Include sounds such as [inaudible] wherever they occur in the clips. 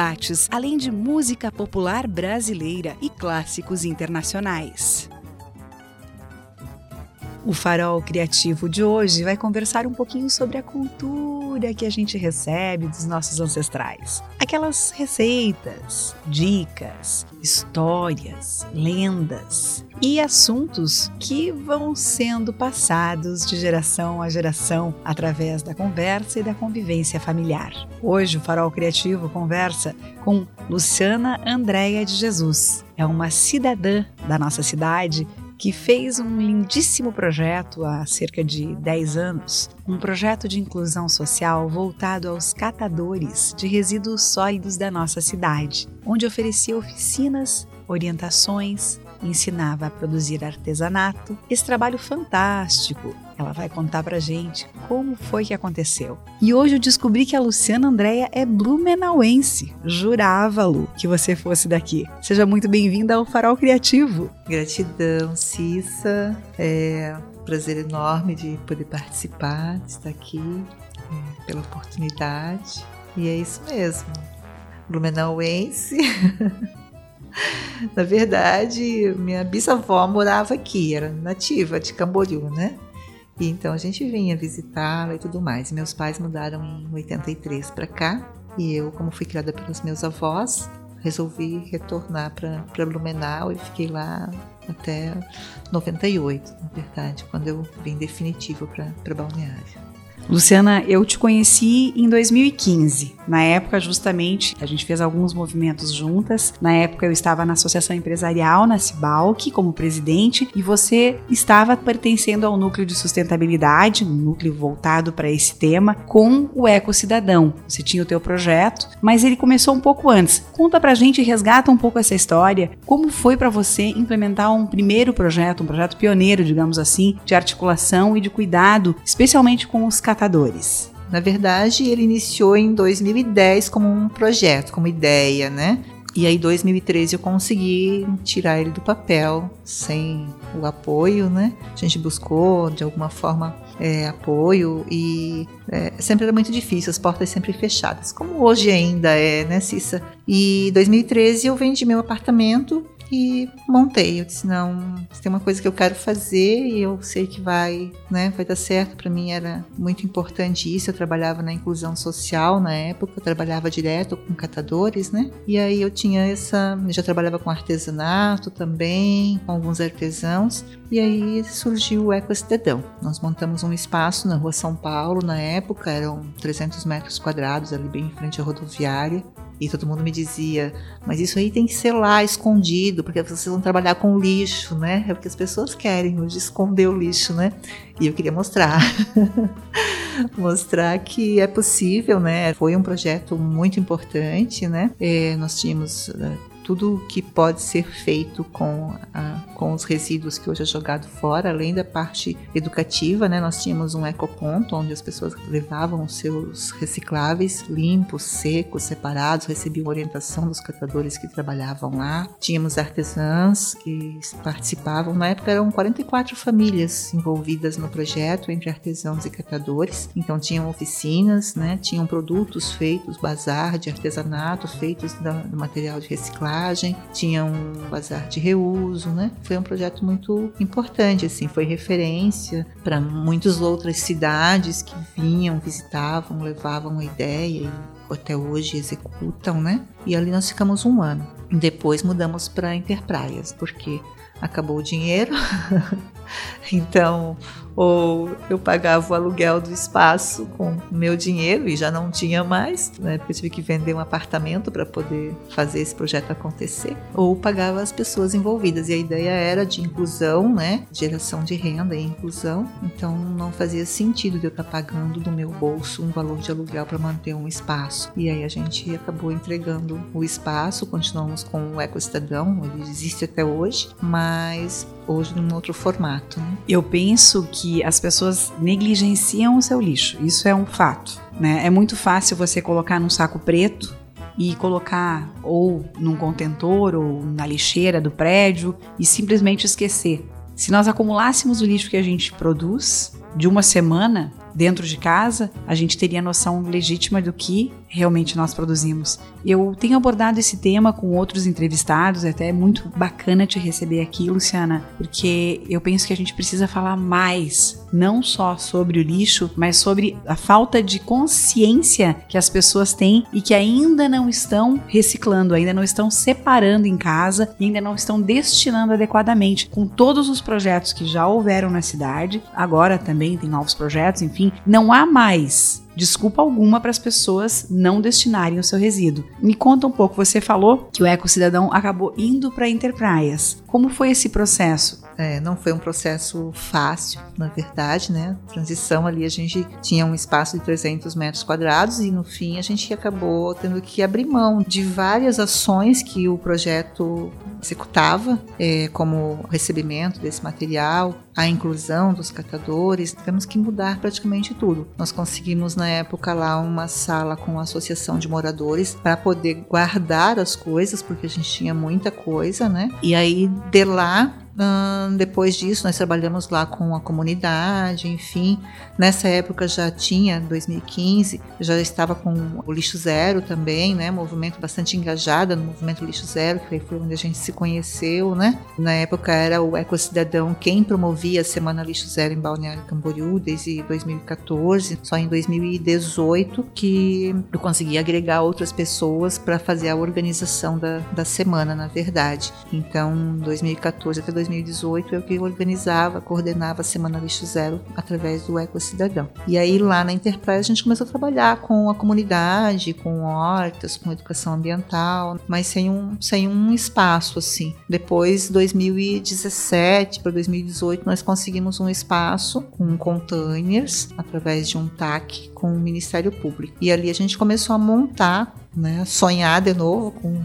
debates, além de música popular brasileira e clássicos internacionais. O Farol Criativo de hoje vai conversar um pouquinho sobre a cultura que a gente recebe dos nossos ancestrais. Aquelas receitas, dicas, histórias, lendas e assuntos que vão sendo passados de geração a geração através da conversa e da convivência familiar. Hoje o Farol Criativo conversa com Luciana Andréia de Jesus. É uma cidadã da nossa cidade que fez um lindíssimo projeto há cerca de 10 anos, um projeto de inclusão social voltado aos catadores de resíduos sólidos da nossa cidade, onde oferecia oficinas, orientações, ensinava a produzir artesanato. Esse trabalho fantástico, ela vai contar pra gente como foi que aconteceu. E hoje eu descobri que a Luciana Andréia é blumenauense. Jurava, Lu, que você fosse daqui. Seja muito bem-vinda ao Farol Criativo. Gratidão, Cissa. É um prazer enorme de poder participar, de estar aqui, é, pela oportunidade. E é isso mesmo. Blumenauense. [laughs] [laughs] Na verdade, minha bisavó morava aqui, era nativa de Camboriú, né? E então a gente vinha visitá-la e tudo mais. Meus pais mudaram em 83 para cá e eu, como fui criada pelos meus avós, resolvi retornar para Blumenau e fiquei lá até 98, na verdade, quando eu vim definitivo para Balneário. Luciana, eu te conheci em 2015. Na época, justamente, a gente fez alguns movimentos juntas. Na época, eu estava na Associação Empresarial, na Cibalc, como presidente, e você estava pertencendo ao núcleo de sustentabilidade, um núcleo voltado para esse tema, com o Eco Cidadão. Você tinha o teu projeto, mas ele começou um pouco antes. Conta pra gente, resgata um pouco essa história. Como foi para você implementar um primeiro projeto, um projeto pioneiro, digamos assim, de articulação e de cuidado, especialmente com os catadores. Na verdade, ele iniciou em 2010 como um projeto, como ideia, né? E aí, em 2013, eu consegui tirar ele do papel sem o apoio, né? A gente buscou, de alguma forma, é, apoio e é, sempre era muito difícil, as portas sempre fechadas, como hoje ainda é, né, Cissa? E em 2013 eu vendi meu apartamento e montei. Eu disse, não, tem uma coisa que eu quero fazer e eu sei que vai, né, vai dar certo. Para mim era muito importante isso. Eu trabalhava na inclusão social na época, eu trabalhava direto com catadores, né? E aí eu tinha essa, eu já trabalhava com artesanato também, com alguns artesãos. E aí surgiu o Eco Cidadão. Nós montamos um espaço na rua São Paulo, na época eram 300 metros quadrados ali bem em frente à rodoviária. E todo mundo me dizia, mas isso aí tem que ser lá, escondido, porque vocês vão trabalhar com lixo, né? É porque as pessoas querem hoje esconder o lixo, né? E eu queria mostrar. [laughs] mostrar que é possível, né? Foi um projeto muito importante, né? É, nós tínhamos eh, tudo que pode ser feito com, a, com os resíduos que hoje é jogado fora, além da parte educativa, né? Nós tínhamos um ecoponto onde as pessoas levavam os seus recicláveis limpos, secos, separados, recebiam orientação dos catadores que trabalhavam lá. Tínhamos artesãs que participavam. Na época eram 44 famílias envolvidas no projeto, entre artesãos e catadores. Então tinham oficinas, né? Tinham produtos feitos, bazar de artesanato feitos do material de reciclagem reciclagem, tinha um bazar de reuso, né? Foi um projeto muito importante, assim, foi referência para muitas outras cidades que vinham, visitavam, levavam a ideia e até hoje executam, né? E ali nós ficamos um ano. Depois mudamos para Interpraias, porque acabou o dinheiro. [laughs] [laughs] então, ou eu pagava o aluguel do espaço com meu dinheiro e já não tinha mais, né, porque eu tive que vender um apartamento para poder fazer esse projeto acontecer, ou pagava as pessoas envolvidas. E a ideia era de inclusão, né, geração de renda e inclusão. Então não fazia sentido de eu estar pagando do meu bolso um valor de aluguel para manter um espaço. E aí a gente acabou entregando o espaço, continuamos com o Eco Cidadão, ele existe até hoje, mas hoje num outro formato. Né? Eu penso que as pessoas negligenciam o seu lixo, isso é um fato. Né? É muito fácil você colocar num saco preto e colocar ou num contentor ou na lixeira do prédio e simplesmente esquecer. Se nós acumulássemos o lixo que a gente produz de uma semana dentro de casa, a gente teria noção legítima do que realmente nós produzimos. Eu tenho abordado esse tema com outros entrevistados, é até muito bacana te receber aqui, Luciana, porque eu penso que a gente precisa falar mais, não só sobre o lixo, mas sobre a falta de consciência que as pessoas têm e que ainda não estão reciclando, ainda não estão separando em casa ainda não estão destinando adequadamente. Com todos os projetos que já houveram na cidade, agora também tem novos projetos, enfim, não há mais desculpa alguma para as pessoas não destinarem o seu resíduo. Me conta um pouco, você falou que o Eco Cidadão acabou indo para Interpraias. Como foi esse processo? É, não foi um processo fácil, na verdade, né? Transição ali, a gente tinha um espaço de 300 metros quadrados e no fim a gente acabou tendo que abrir mão de várias ações que o projeto executava, é, como recebimento desse material, a inclusão dos catadores, temos que mudar praticamente tudo. Nós conseguimos na época lá uma sala com a associação de moradores para poder guardar as coisas, porque a gente tinha muita coisa, né? E aí de lá depois disso, nós trabalhamos lá com a comunidade, enfim. Nessa época já tinha, 2015, já estava com o Lixo Zero também, né? Movimento bastante engajado no movimento Lixo Zero, que foi onde a gente se conheceu, né? Na época era o Eco Cidadão quem promovia a Semana Lixo Zero em Balneário Camboriú desde 2014. Só em 2018 que eu consegui agregar outras pessoas para fazer a organização da, da semana, na verdade. Então, 2014 até 2018 eu que organizava, coordenava a Semana Lixo Zero através do Eco Cidadão. E aí lá na Enterprise a gente começou a trabalhar com a comunidade, com hortas, com educação ambiental, mas sem um, sem um espaço assim. Depois, 2017 para 2018, nós conseguimos um espaço com containers através de um TAC com o Ministério Público. E ali a gente começou a montar né, sonhar de novo com,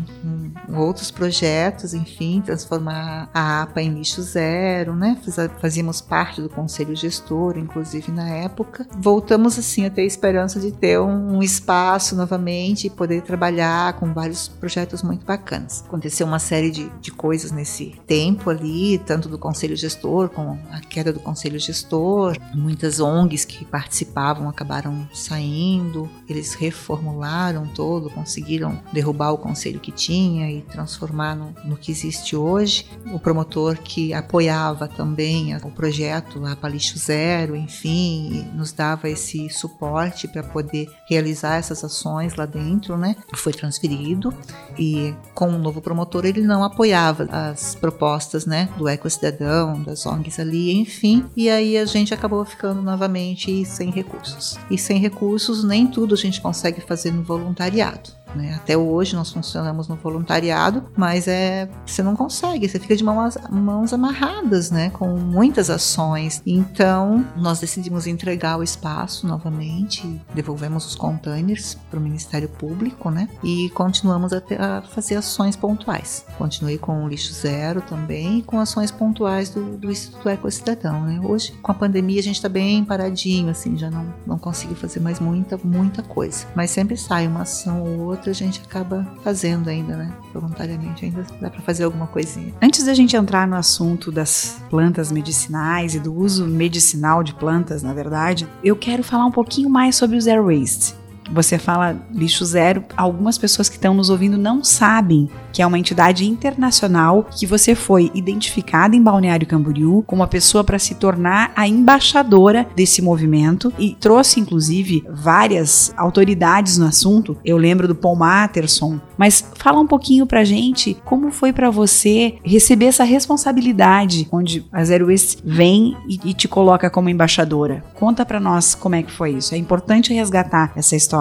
com, outros projetos, enfim, transformar a APA em lixo zero, né? Fazíamos parte do conselho gestor, inclusive na época. Voltamos assim a ter a esperança de ter um, espaço novamente e poder trabalhar com vários projetos muito bacanas. Aconteceu uma série de, de coisas nesse tempo ali, tanto do conselho gestor, com a queda do conselho gestor, muitas ONGs que participavam acabaram saindo, eles reformularam todo conseguiram derrubar o conselho que tinha e transformar no, no que existe hoje. O promotor que apoiava também o projeto lá para lixo zero, enfim, nos dava esse suporte para poder realizar essas ações lá dentro, né? Foi transferido e com o novo promotor ele não apoiava as propostas, né, do Eco Cidadão, das ONGs ali, enfim. E aí a gente acabou ficando novamente sem recursos. E sem recursos nem tudo a gente consegue fazer no voluntariado. Né? Até hoje nós funcionamos no voluntariado, mas é você não consegue, você fica de mãos, mãos amarradas, né? Com muitas ações. Então nós decidimos entregar o espaço novamente, devolvemos os containers para o Ministério Público, né? E continuamos a, ter, a, fazer ações pontuais. Continuei com o lixo zero também e com ações pontuais do, do Instituto Eco Cidadão, né? Hoje com a pandemia a gente está bem paradinho, assim, já não não consegui fazer mais muita muita coisa, mas sempre sai uma ação ou outra outra a gente acaba fazendo ainda, né? Voluntariamente, ainda dá para fazer alguma coisinha. Antes da gente entrar no assunto das plantas medicinais e do uso medicinal de plantas, na verdade, eu quero falar um pouquinho mais sobre o zero waste. Você fala lixo zero, algumas pessoas que estão nos ouvindo não sabem que é uma entidade internacional que você foi identificada em Balneário Camboriú como uma pessoa para se tornar a embaixadora desse movimento e trouxe inclusive várias autoridades no assunto. Eu lembro do Paul Matterson, mas fala um pouquinho pra gente como foi para você receber essa responsabilidade onde a Zero Waste vem e, e te coloca como embaixadora. Conta para nós como é que foi isso. É importante resgatar essa história.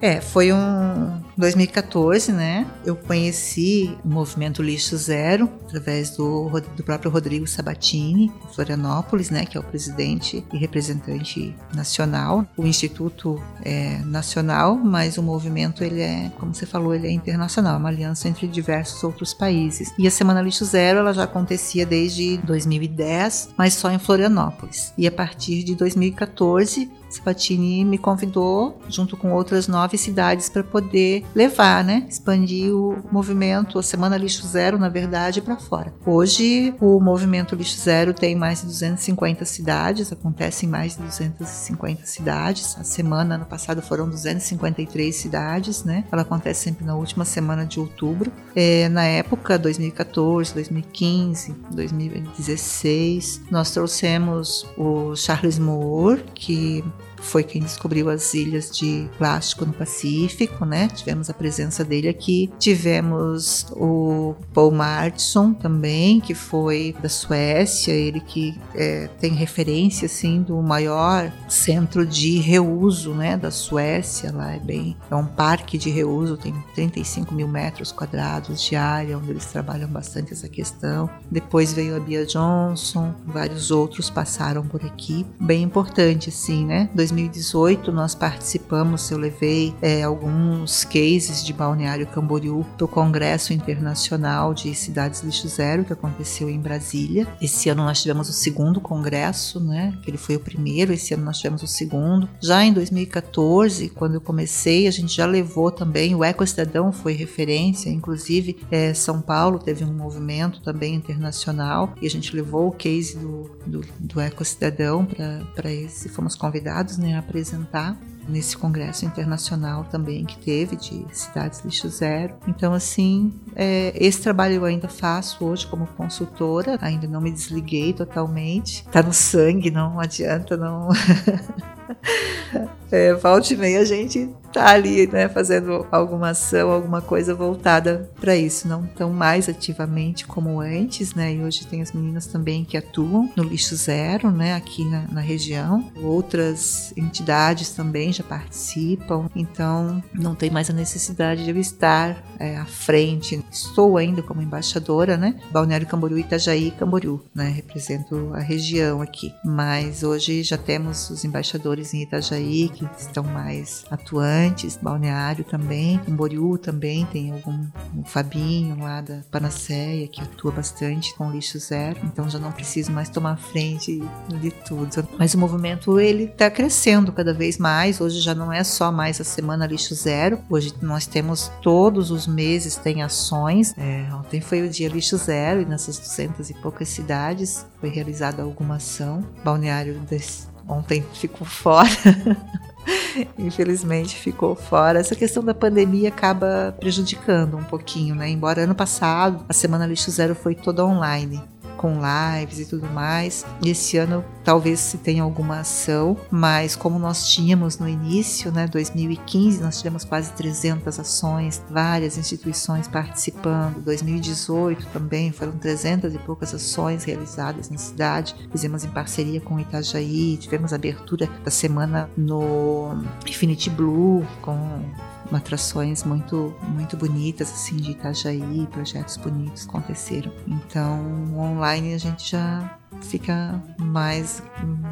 É, foi um 2014, né? Eu conheci o movimento Lixo Zero através do, do próprio Rodrigo Sabatini, Florianópolis, né? Que é o presidente e representante nacional. O instituto é nacional, mas o movimento ele é, como você falou, ele é internacional, é uma aliança entre diversos outros países. E a Semana Lixo Zero ela já acontecia desde 2010, mas só em Florianópolis. E a partir de 2014 Sabatini me convidou, junto com outras nove cidades, para poder levar, né, expandir o movimento, a Semana Lixo Zero, na verdade, para fora. Hoje, o movimento Lixo Zero tem mais de 250 cidades, acontece em mais de 250 cidades. A semana, ano passado, foram 253 cidades, né? Ela acontece sempre na última semana de outubro. É, na época, 2014, 2015, 2016, nós trouxemos o Charles Moore, que foi quem descobriu as ilhas de plástico no Pacífico, né? Tivemos a presença dele aqui. Tivemos o Paul Martson também, que foi da Suécia, ele que é, tem referência assim do maior centro de reuso, né, da Suécia. Lá é bem, é um parque de reuso, tem 35 mil metros quadrados de área, onde eles trabalham bastante essa questão. Depois veio a Bia Johnson, vários outros passaram por aqui, bem importante assim, né? 2018 nós participamos, eu levei é, alguns cases de Balneário Camboriú para o Congresso Internacional de Cidades Lixo Zero, que aconteceu em Brasília. Esse ano nós tivemos o segundo congresso, né? Que ele foi o primeiro, esse ano nós tivemos o segundo. Já em 2014, quando eu comecei, a gente já levou também, o Eco Cidadão foi referência, inclusive é, São Paulo teve um movimento também internacional e a gente levou o case do, do, do Eco Cidadão para esse, fomos convidados né, apresentar nesse congresso internacional também que teve de cidades lixo zero. Então, assim, é, esse trabalho eu ainda faço hoje como consultora, ainda não me desliguei totalmente. Tá no sangue, não adianta, não. [laughs] é, volta e meia a gente tá ali, né, fazendo alguma ação, alguma coisa voltada para isso, não tão mais ativamente como antes, né, e hoje tem as meninas também que atuam no lixo zero, né, aqui na, na região, outras entidades também já participam, então não tem mais a necessidade de eu estar é, à frente, estou ainda como embaixadora, né, Balneário Camboriú, Itajaí Camboriú, né, represento a região aqui, mas hoje já temos os embaixadores em Itajaí que estão mais atuantes, Balneário também, Camboriú também tem algum, o Fabinho lá da Panaceia que atua bastante com lixo zero, então já não preciso mais tomar frente de tudo. Mas o movimento ele está crescendo cada vez mais, hoje já não é só mais a semana lixo zero, hoje nós temos todos os meses tem ações, é, ontem foi o dia lixo zero e nessas duzentas e poucas cidades foi realizada alguma ação, Balneário desse, ontem ficou fora [laughs] infelizmente ficou fora. Essa questão da pandemia acaba prejudicando um pouquinho, né? Embora ano passado a Semana Lixo Zero foi toda online com lives e tudo mais. E esse ano talvez se tenha alguma ação, mas como nós tínhamos no início, né, 2015, nós tivemos quase 300 ações, várias instituições participando. 2018 também foram 300 e poucas ações realizadas na cidade. Fizemos em parceria com Itajaí, tivemos abertura da semana no Infinity Blue com atrações muito muito bonitas assim de Itajaí, projetos bonitos aconteceram. Então, online a gente já fica mais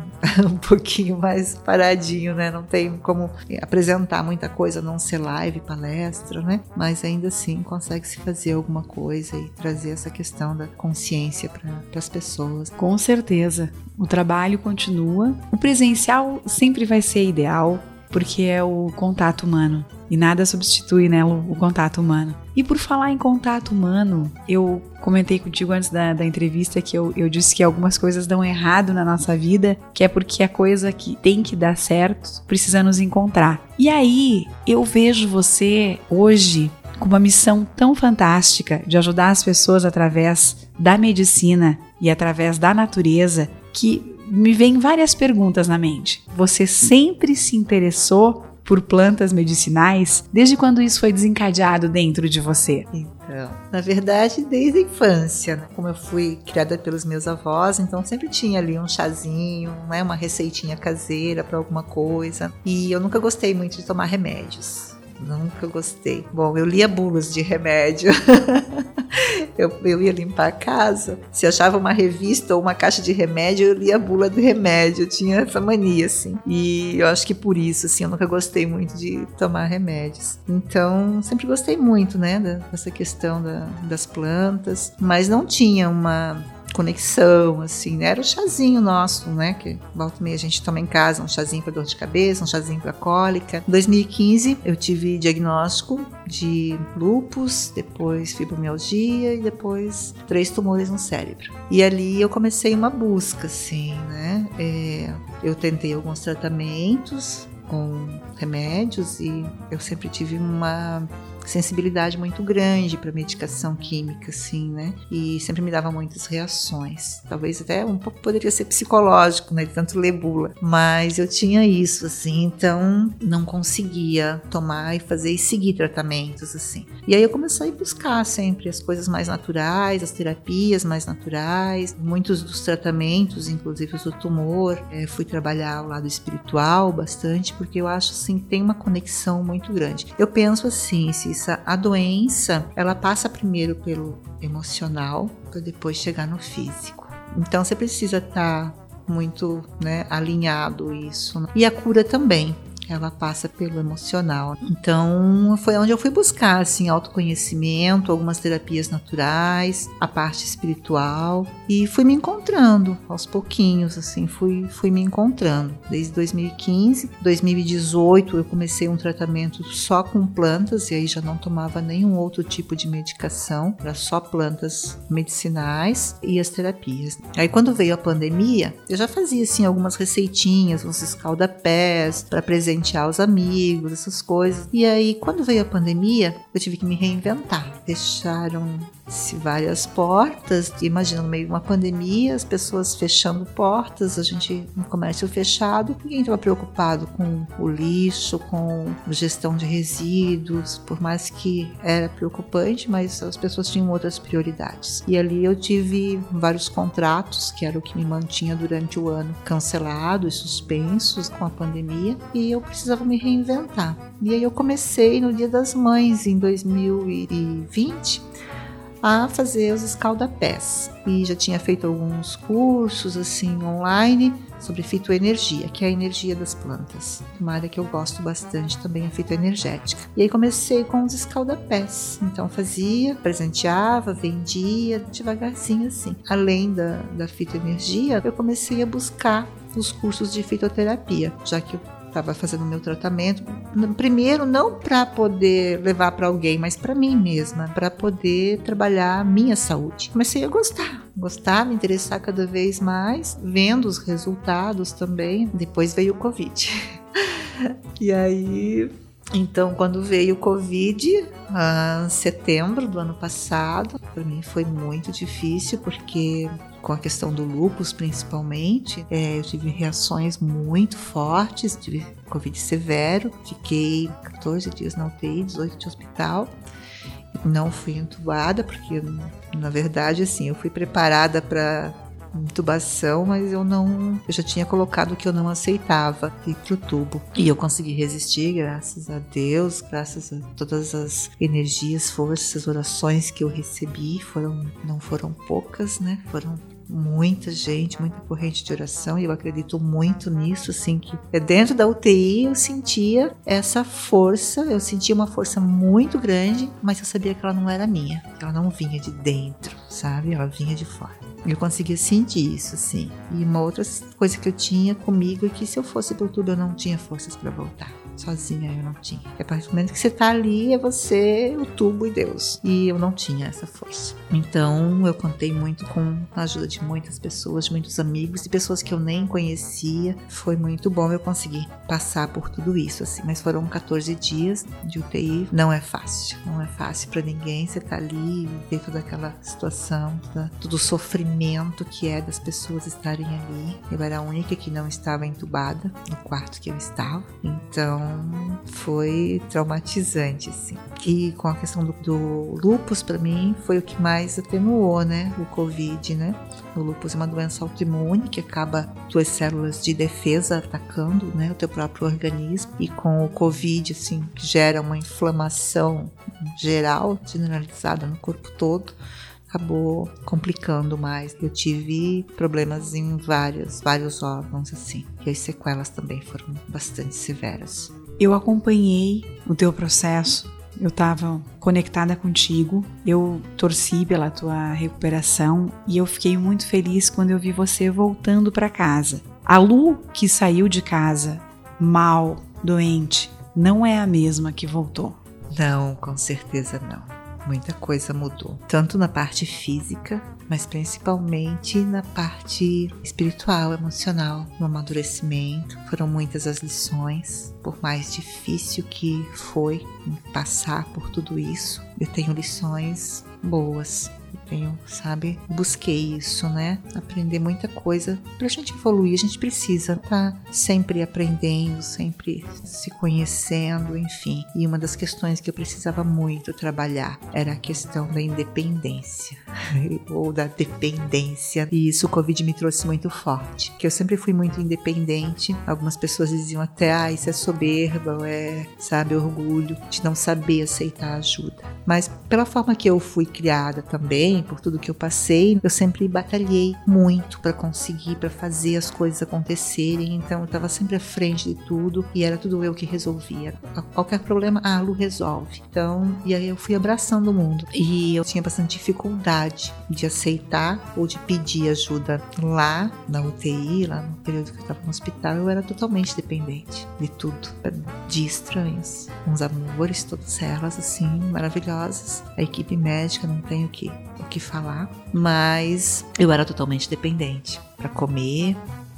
[laughs] um pouquinho mais paradinho, né? Não tem como apresentar muita coisa, não ser live, palestra, né? Mas ainda assim consegue se fazer alguma coisa e trazer essa questão da consciência para as pessoas. Com certeza, o trabalho continua. O presencial sempre vai ser ideal porque é o contato humano. E nada substitui né, o, o, contato humano. E por falar em contato humano, eu comentei contigo antes da, da entrevista que eu, eu disse que algumas coisas dão errado na nossa vida, que é porque a coisa que tem que dar certo precisa nos encontrar. E aí eu vejo você hoje com uma missão tão fantástica de ajudar as pessoas através da medicina e através da natureza que me vem várias perguntas na mente. Você sempre se interessou por plantas medicinais? Desde quando isso foi desencadeado dentro de você? Então, na verdade, desde a infância, né? como eu fui criada pelos meus avós, então sempre tinha ali um chazinho, né? uma receitinha caseira para alguma coisa. E eu nunca gostei muito de tomar remédios. Nunca gostei. Bom, eu lia bulas de remédio. [laughs] eu, eu ia limpar a casa. Se achava uma revista ou uma caixa de remédio, eu lia a bula do remédio. Eu tinha essa mania, assim. E eu acho que por isso, assim, eu nunca gostei muito de tomar remédios. Então, sempre gostei muito, né, dessa questão da, das plantas. Mas não tinha uma conexão, assim, né? Era o chazinho nosso, né? Que volta e meia a gente toma em casa, um chazinho para dor de cabeça, um chazinho para cólica. Em 2015 eu tive diagnóstico de lupus, depois fibromialgia e depois três tumores no cérebro. E ali eu comecei uma busca, assim, né? É, eu tentei alguns tratamentos com remédios e eu sempre tive uma sensibilidade muito grande para medicação química, assim, né? E sempre me dava muitas reações. Talvez até um pouco poderia ser psicológico, né? De tanto ler bula. Mas eu tinha isso, assim, então não conseguia tomar e fazer e seguir tratamentos, assim. E aí eu comecei a buscar sempre as coisas mais naturais, as terapias mais naturais, muitos dos tratamentos, inclusive o tumor. É, fui trabalhar o lado espiritual bastante, porque eu acho, assim, que tem uma conexão muito grande. Eu penso assim, se doença, a doença, ela passa primeiro pelo emocional para depois chegar no físico. Então você precisa estar tá muito né, alinhado isso. Né? E a cura também ela passa pelo emocional. Então, foi onde eu fui buscar assim autoconhecimento, algumas terapias naturais, a parte espiritual e fui me encontrando aos pouquinhos, assim, fui fui me encontrando. Desde 2015, 2018 eu comecei um tratamento só com plantas e aí já não tomava nenhum outro tipo de medicação, era só plantas medicinais e as terapias. Aí quando veio a pandemia, eu já fazia assim algumas receitinhas, uns escaldapés para presentear presentear os amigos, essas coisas. E aí, quando veio a pandemia, eu tive que me reinventar. Fecharam-se várias portas. Imagina, no meio de uma pandemia, as pessoas fechando portas, a gente no comércio fechado. Ninguém estava preocupado com o lixo, com gestão de resíduos, por mais que era preocupante, mas as pessoas tinham outras prioridades. E ali eu tive vários contratos, que era o que me mantinha durante o ano, cancelados, suspensos com a pandemia, e eu precisava me reinventar. E aí eu comecei no Dia das Mães, em 2020, a fazer os escaldapés. E já tinha feito alguns cursos assim online sobre fitoenergia, que é a energia das plantas. Uma área que eu gosto bastante também, a fitoenergética. E aí comecei com os escaldapés. Então fazia, presenteava, vendia, devagarzinho assim. Além da, da fitoenergia, eu comecei a buscar os cursos de fitoterapia, já que eu estava fazendo meu tratamento. Primeiro, não para poder levar para alguém, mas para mim mesma, para poder trabalhar a minha saúde. Comecei a gostar, gostar, me interessar cada vez mais, vendo os resultados também. Depois veio o Covid. [laughs] e aí então, quando veio o Covid, em setembro do ano passado, para mim foi muito difícil, porque com a questão do lupus principalmente, é, eu tive reações muito fortes, tive Covid severo, fiquei 14 dias na UTI, 18 de hospital. Não fui entubada, porque na verdade, assim, eu fui preparada para intubação, mas eu não, eu já tinha colocado que eu não aceitava ir pro tubo. E eu consegui resistir, graças a Deus, graças a todas as energias, forças, orações que eu recebi, foram não foram poucas, né? Foram muita gente, muita corrente de oração, e eu acredito muito nisso, assim, que é dentro da UTI eu sentia essa força, eu sentia uma força muito grande, mas eu sabia que ela não era minha, ela não vinha de dentro, sabe? Ela vinha de fora. Eu conseguia sentir isso, assim. E uma outra coisa que eu tinha comigo é que se eu fosse pro tubo eu não tinha forças para voltar. Sozinha eu não tinha. A partir do momento que você tá ali, é você, o tubo e Deus. E eu não tinha essa força. Então eu contei muito com a ajuda de muitas pessoas, de muitos amigos e pessoas que eu nem conhecia. Foi muito bom eu conseguir passar por tudo isso, assim. Mas foram 14 dias de UTI. Não é fácil. Não é fácil para ninguém. Você tá ali dentro daquela situação, da, todo o sofrimento que é das pessoas estarem ali. Eu era a única que não estava entubada no quarto que eu estava. Então foi traumatizante, assim. E com a questão do, do lupus, para mim, foi o que mais atenuou, né? O Covid, né? O lupus é uma doença autoimune que acaba tuas células de defesa atacando, né? O teu próprio organismo. E com o Covid, assim, gera uma inflamação geral, generalizada no corpo todo acabou complicando mais. Eu tive problemas em vários, vários órgãos assim. E as sequelas também foram bastante severas. Eu acompanhei o teu processo. Eu estava conectada contigo, eu torci pela tua recuperação e eu fiquei muito feliz quando eu vi você voltando para casa. A Lu que saiu de casa mal, doente, não é a mesma que voltou. Não, com certeza não muita coisa mudou, tanto na parte física, mas principalmente na parte espiritual, emocional, no amadurecimento. Foram muitas as lições, por mais difícil que foi passar por tudo isso, eu tenho lições boas tenho, sabe? Busquei isso, né? Aprender muita coisa. Pra gente evoluir, a gente precisa estar tá sempre aprendendo, sempre se conhecendo, enfim. E uma das questões que eu precisava muito trabalhar era a questão da independência [laughs] ou da dependência. E isso o Covid me trouxe muito forte, que eu sempre fui muito independente. Algumas pessoas diziam até, ah, isso é soberba, é, sabe, orgulho de não saber aceitar ajuda. Mas pela forma que eu fui criada também, por tudo que eu passei, eu sempre batalhei muito para conseguir, para fazer as coisas acontecerem. Então eu estava sempre à frente de tudo e era tudo eu que resolvia. Qualquer problema, a Lu resolve. Então, e aí eu fui abraçando o mundo. E eu tinha bastante dificuldade de aceitar ou de pedir ajuda lá na UTI, lá no período que eu estava no hospital, eu era totalmente dependente de tudo, de estranhos, uns amores, todas elas assim, maravilhosas. A equipe médica não tem o que o que falar, mas eu era totalmente dependente para comer,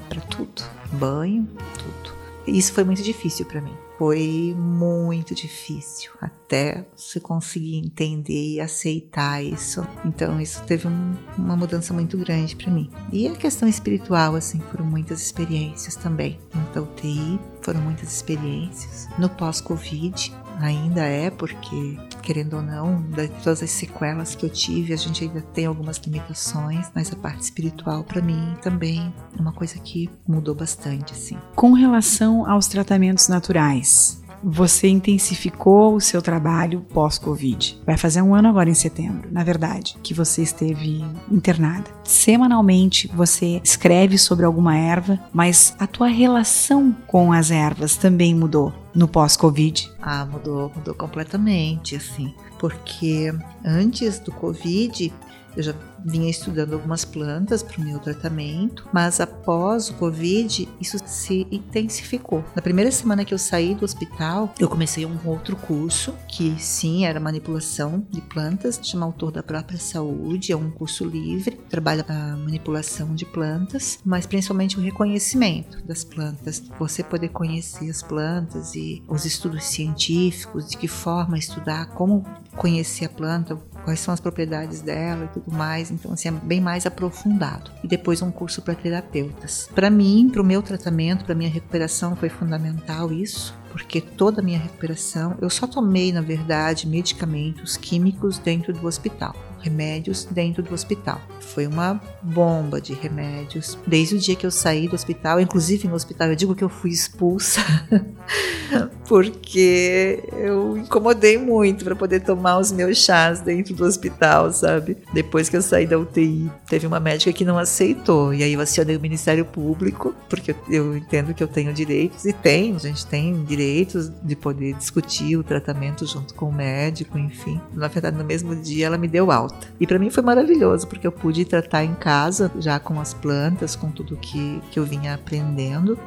para tudo, banho, tudo. Isso foi muito difícil para mim. Foi muito difícil até se conseguir entender e aceitar isso. Então isso teve um, uma mudança muito grande para mim. E a questão espiritual, assim, foram muitas experiências também. Então UTI foram muitas experiências. No pós-Covid ainda é, porque, querendo ou não, de todas as sequelas que eu tive, a gente ainda tem algumas limitações, mas a parte espiritual, para mim, também é uma coisa que mudou bastante, assim. Com relação aos tratamentos naturais, você intensificou o seu trabalho pós-Covid. Vai fazer um ano agora em setembro, na verdade, que você esteve internada. Semanalmente você escreve sobre alguma erva, mas a tua relação com as ervas também mudou no pós-Covid? Ah, mudou, mudou completamente, assim. Porque antes do Covid, eu já vinha estudando algumas plantas para o meu tratamento, mas após o Covid, isso se intensificou. Na primeira semana que eu saí do hospital, eu comecei um outro curso, que sim, era manipulação de plantas, chama Autor da Própria Saúde, é um curso livre, trabalha a manipulação de plantas, mas principalmente o reconhecimento das plantas, você poder conhecer as plantas e os estudos científicos, de que forma estudar, como conhecer a planta, quais são as propriedades dela e tudo mais. Então, assim, é bem mais aprofundado. E depois um curso para terapeutas. Para mim, para o meu tratamento, para minha recuperação, foi fundamental isso, porque toda a minha recuperação, eu só tomei, na verdade, medicamentos químicos dentro do hospital remédios dentro do hospital. Foi uma bomba de remédios. Desde o dia que eu saí do hospital, inclusive no hospital, eu digo que eu fui expulsa, [laughs] [laughs] porque eu incomodei muito para poder tomar os meus chás dentro do hospital, sabe? Depois que eu saí da UTI, teve uma médica que não aceitou, e aí eu acionei o Ministério Público, porque eu entendo que eu tenho direitos, e tem, a gente tem direitos de poder discutir o tratamento junto com o médico, enfim. Na verdade, no mesmo dia ela me deu alta. E para mim foi maravilhoso, porque eu pude tratar em casa, já com as plantas, com tudo que, que eu vinha aprendendo.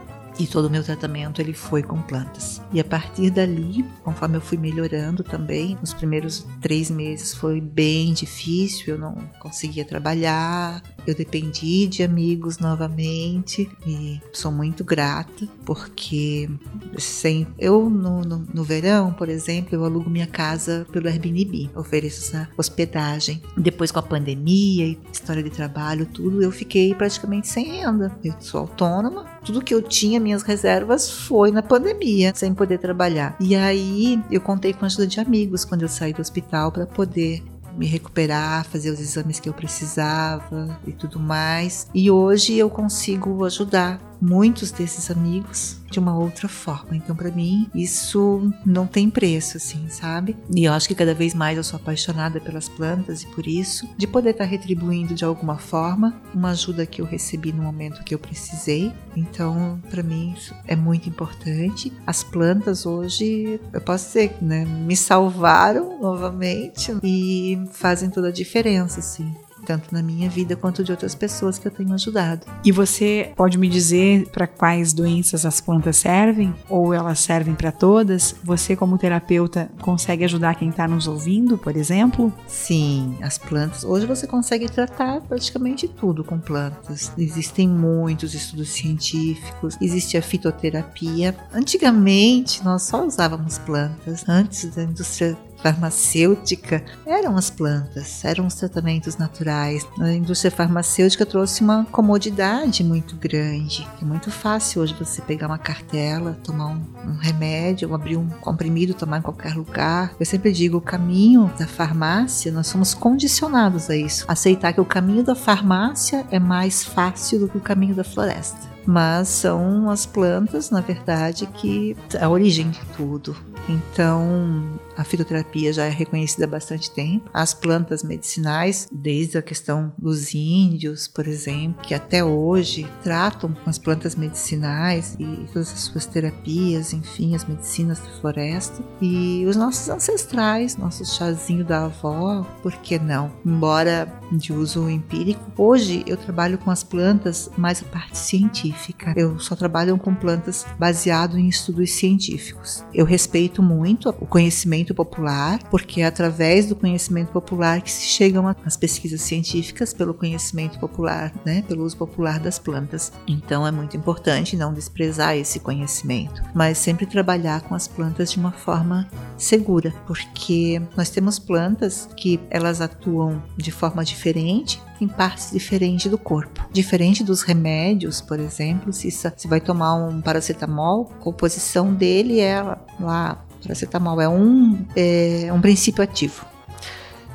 E todo o meu tratamento ele foi com plantas. E a partir dali, conforme eu fui melhorando também, nos primeiros três meses foi bem difícil, eu não conseguia trabalhar, eu dependi de amigos novamente e sou muito grata porque sem eu no, no, no verão, por exemplo, eu alugo minha casa pelo Airbnb, ofereço essa hospedagem. Depois com a pandemia e história de trabalho, tudo, eu fiquei praticamente sem renda. Eu sou autônoma, tudo que eu tinha, minhas reservas, foi na pandemia, sem poder trabalhar. E aí eu contei com a ajuda de amigos quando eu saí do hospital para poder me recuperar, fazer os exames que eu precisava e tudo mais. E hoje eu consigo ajudar muitos desses amigos de uma outra forma. Então, para mim, isso não tem preço, assim, sabe? E eu acho que cada vez mais eu sou apaixonada pelas plantas e por isso, de poder estar tá retribuindo de alguma forma uma ajuda que eu recebi no momento que eu precisei. Então, para mim, isso é muito importante. As plantas hoje, eu posso dizer, né, me salvaram novamente e fazem toda a diferença, assim tanto na minha vida quanto de outras pessoas que eu tenho ajudado. E você pode me dizer para quais doenças as plantas servem? Ou elas servem para todas? Você, como terapeuta, consegue ajudar quem está nos ouvindo, por exemplo? Sim, as plantas. Hoje você consegue tratar praticamente tudo com plantas. Existem muitos estudos científicos, existe a fitoterapia. Antigamente, nós só usávamos plantas. Antes da indústria farmacêutica eram as plantas, eram os tratamentos naturais. A indústria farmacêutica trouxe uma comodidade muito grande. É muito fácil hoje você pegar uma cartela, tomar um, um remédio, ou abrir um comprimido, tomar em qualquer lugar. Eu sempre digo, o caminho da farmácia, nós somos condicionados a isso. Aceitar que o caminho da farmácia é mais fácil do que o caminho da floresta mas são as plantas, na verdade, que a origem de tudo. Então, a fitoterapia já é reconhecida há bastante tempo. As plantas medicinais, desde a questão dos índios, por exemplo, que até hoje tratam com as plantas medicinais e todas as suas terapias, enfim, as medicinas da floresta. E os nossos ancestrais, nosso chazinho da avó, por que não? Embora de uso empírico, hoje eu trabalho com as plantas mais a parte científica. Eu só trabalho com plantas baseado em estudos científicos. Eu respeito muito o conhecimento popular, porque é através do conhecimento popular que se chegam às pesquisas científicas pelo conhecimento popular, né, pelo uso popular das plantas. Então é muito importante não desprezar esse conhecimento, mas sempre trabalhar com as plantas de uma forma segura, porque nós temos plantas que elas atuam de forma diferente em partes diferentes do corpo. Diferente dos remédios, por exemplo, se você vai tomar um paracetamol, a composição dele é lá, paracetamol é um, é um princípio ativo.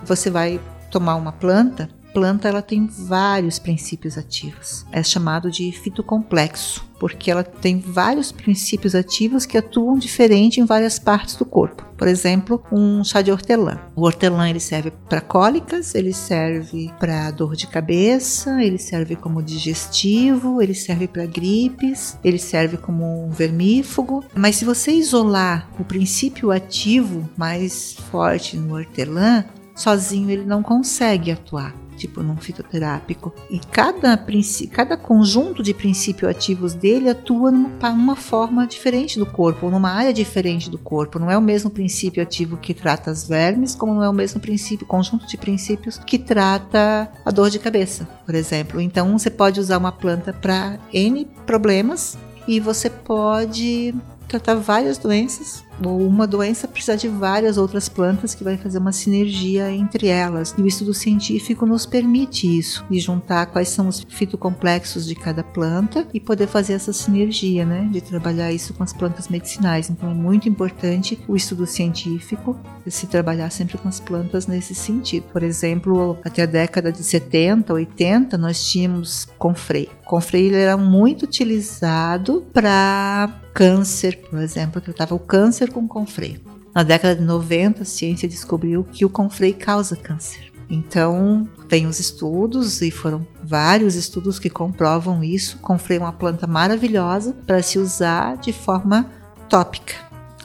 Você vai tomar uma planta, planta ela tem vários princípios ativos. É chamado de fitocomplexo, porque ela tem vários princípios ativos que atuam diferente em várias partes do corpo. Por exemplo, um chá de hortelã. O hortelã ele serve para cólicas, ele serve para dor de cabeça, ele serve como digestivo, ele serve para gripes, ele serve como um vermífugo. Mas se você isolar o princípio ativo mais forte no hortelã, sozinho ele não consegue atuar tipo num fitoterápico. E cada, cada conjunto de princípios ativos dele atua numa, numa forma diferente do corpo, numa área diferente do corpo. Não é o mesmo princípio ativo que trata as vermes, como não é o mesmo princípio, conjunto de princípios que trata a dor de cabeça, por exemplo. Então você pode usar uma planta para N problemas e você pode tratar várias doenças uma doença precisa de várias outras plantas que vai fazer uma sinergia entre elas. E o estudo científico nos permite isso, de juntar quais são os fitocomplexos de cada planta e poder fazer essa sinergia, né? De trabalhar isso com as plantas medicinais. Então é muito importante o estudo científico, se trabalhar sempre com as plantas nesse sentido. Por exemplo, até a década de 70, 80, nós tínhamos confrei. Confrei era muito utilizado para câncer, por exemplo, tratava o câncer câncer com confrei. Na década de 90, a ciência descobriu que o confrei causa câncer. Então, tem os estudos, e foram vários estudos que comprovam isso. Confrei é uma planta maravilhosa para se usar de forma tópica,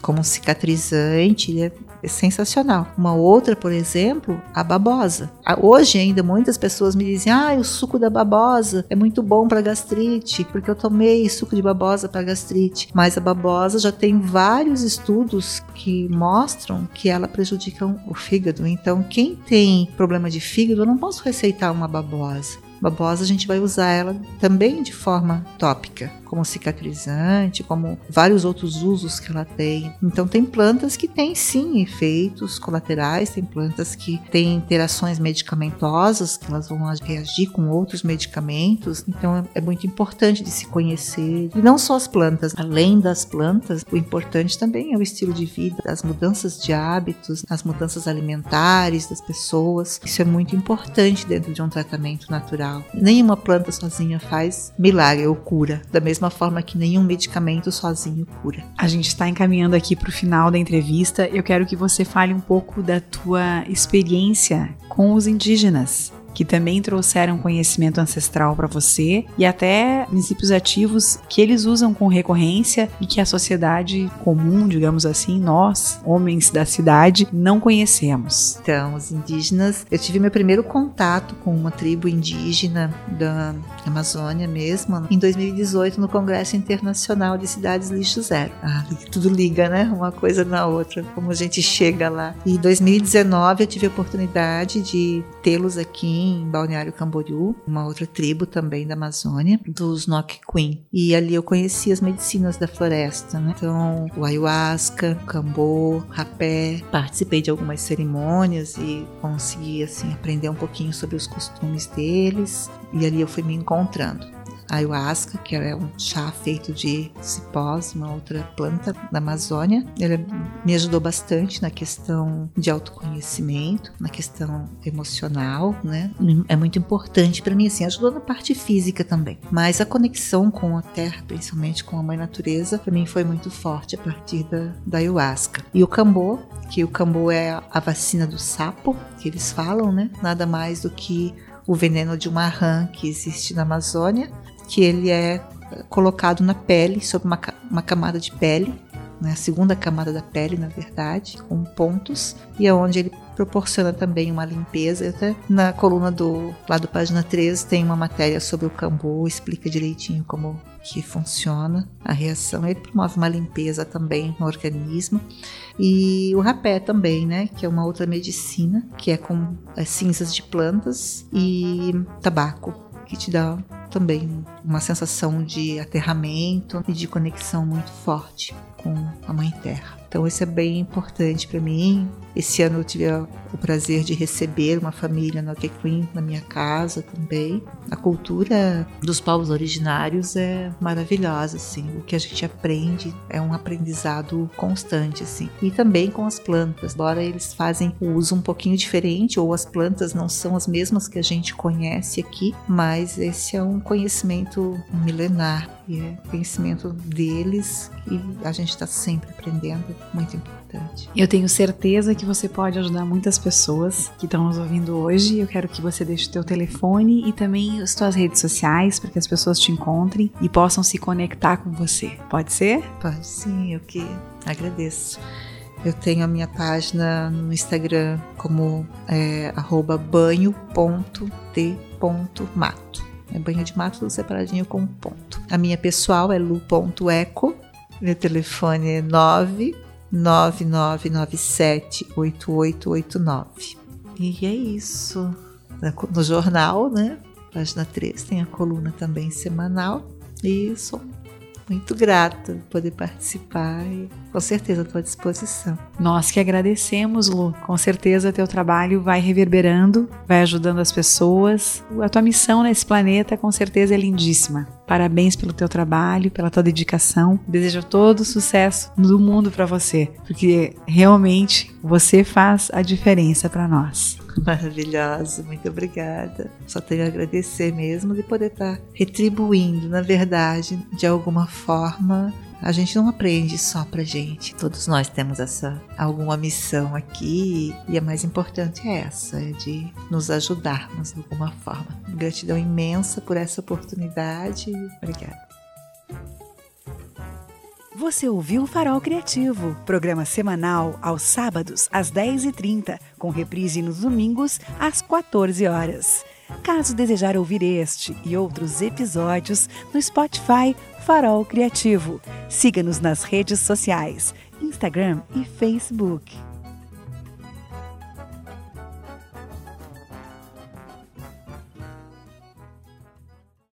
como cicatrizante, é é sensacional. Uma outra, por exemplo, a babosa. Hoje ainda muitas pessoas me dizem: "Ah, o suco da babosa é muito bom para gastrite, porque eu tomei suco de babosa para gastrite". Mas a babosa já tem vários estudos que mostram que ela prejudica o fígado. Então, quem tem problema de fígado, eu não posso receitar uma babosa babosa, a gente vai usar ela também de forma tópica como cicatrizante, como vários outros usos que ela tem. Então tem plantas que têm sim efeitos colaterais, tem plantas que têm interações medicamentosas, que elas vão reagir com outros medicamentos. Então é muito importante de se conhecer. E não só as plantas, além das plantas, o importante também é o estilo de vida, as mudanças de hábitos, as mudanças alimentares das pessoas. Isso é muito importante dentro de um tratamento natural. Nenhuma planta sozinha faz milagre ou cura, da mesma mesma forma que nenhum medicamento sozinho cura. A gente está encaminhando aqui para o final da entrevista. Eu quero que você fale um pouco da tua experiência com os indígenas que também trouxeram conhecimento ancestral para você e até princípios ativos que eles usam com recorrência e que a sociedade comum, digamos assim, nós, homens da cidade, não conhecemos. Então, os indígenas, eu tive meu primeiro contato com uma tribo indígena da Amazônia mesmo em 2018 no Congresso Internacional de Cidades Lixo Zero. Ah, tudo liga, né? Uma coisa na outra, como a gente chega lá. E em 2019 eu tive a oportunidade de tê-los aqui em Balneário Camboriú, uma outra tribo também da Amazônia, dos Queen. E ali eu conheci as medicinas da floresta, né? Então, o ayahuasca, o cambô, rapé. Participei de algumas cerimônias e consegui, assim, aprender um pouquinho sobre os costumes deles. E ali eu fui me encontrando ayahuasca, que é um chá feito de cipós, uma outra planta da Amazônia. Ele me ajudou bastante na questão de autoconhecimento, na questão emocional, né? É muito importante para mim, assim, ajudou na parte física também. Mas a conexão com a terra, principalmente com a mãe natureza, para mim foi muito forte a partir da, da ayahuasca. E o cambô, que o cambô é a vacina do sapo, que eles falam, né? Nada mais do que o veneno de uma rã que existe na Amazônia, que ele é colocado na pele, sobre uma, uma camada de pele, né, a segunda camada da pele, na verdade, com pontos, e é onde ele proporciona também uma limpeza. Até na coluna do lá do página 13 tem uma matéria sobre o cambu, explica direitinho como que funciona a reação. Ele promove uma limpeza também no organismo. E o rapé também, né, que é uma outra medicina, que é com é, cinzas de plantas e tabaco, que te dá também uma sensação de aterramento e de conexão muito forte com a Mãe Terra. Então isso é bem importante para mim. Esse ano eu tive o prazer de receber uma família no Queen na minha casa também. A cultura dos povos originários é maravilhosa, assim. O que a gente aprende é um aprendizado constante, assim. E também com as plantas, embora eles fazem o uso um pouquinho diferente ou as plantas não são as mesmas que a gente conhece aqui, mas esse é um conhecimento milenar e é conhecimento deles e a gente está sempre aprendendo, muito importante. Eu tenho certeza que você pode ajudar muitas pessoas que estão nos ouvindo hoje. Eu quero que você deixe o teu telefone e também as tuas redes sociais para que as pessoas te encontrem e possam se conectar com você. Pode ser? Pode sim, eu que agradeço. Eu tenho a minha página no Instagram como é, banho.t.mato. É banho de mato separadinho com ponto. A minha pessoal é lu.eco. Meu telefone é 999978889. E é isso. No jornal, né? Página 3 tem a coluna também semanal. E sou muito grata por poder participar e com certeza estou à disposição. Nós que agradecemos, Lu. Com certeza teu trabalho vai reverberando, vai ajudando as pessoas. A tua missão nesse planeta com certeza é lindíssima. Parabéns pelo teu trabalho, pela tua dedicação. Desejo todo o sucesso do mundo para você, porque realmente você faz a diferença para nós. [laughs] Maravilhosa, muito obrigada. Só tenho a agradecer mesmo de poder estar retribuindo, na verdade, de alguma forma. A gente não aprende só pra gente. Todos nós temos essa alguma missão aqui e a mais importante é essa, é de nos ajudarmos de alguma forma. Gratidão imensa por essa oportunidade. Obrigada. Você ouviu Farol Criativo, programa semanal aos sábados às 10h30, com reprise nos domingos às 14 horas. Caso desejar ouvir este e outros episódios no Spotify Farol Criativo, siga-nos nas redes sociais, Instagram e Facebook.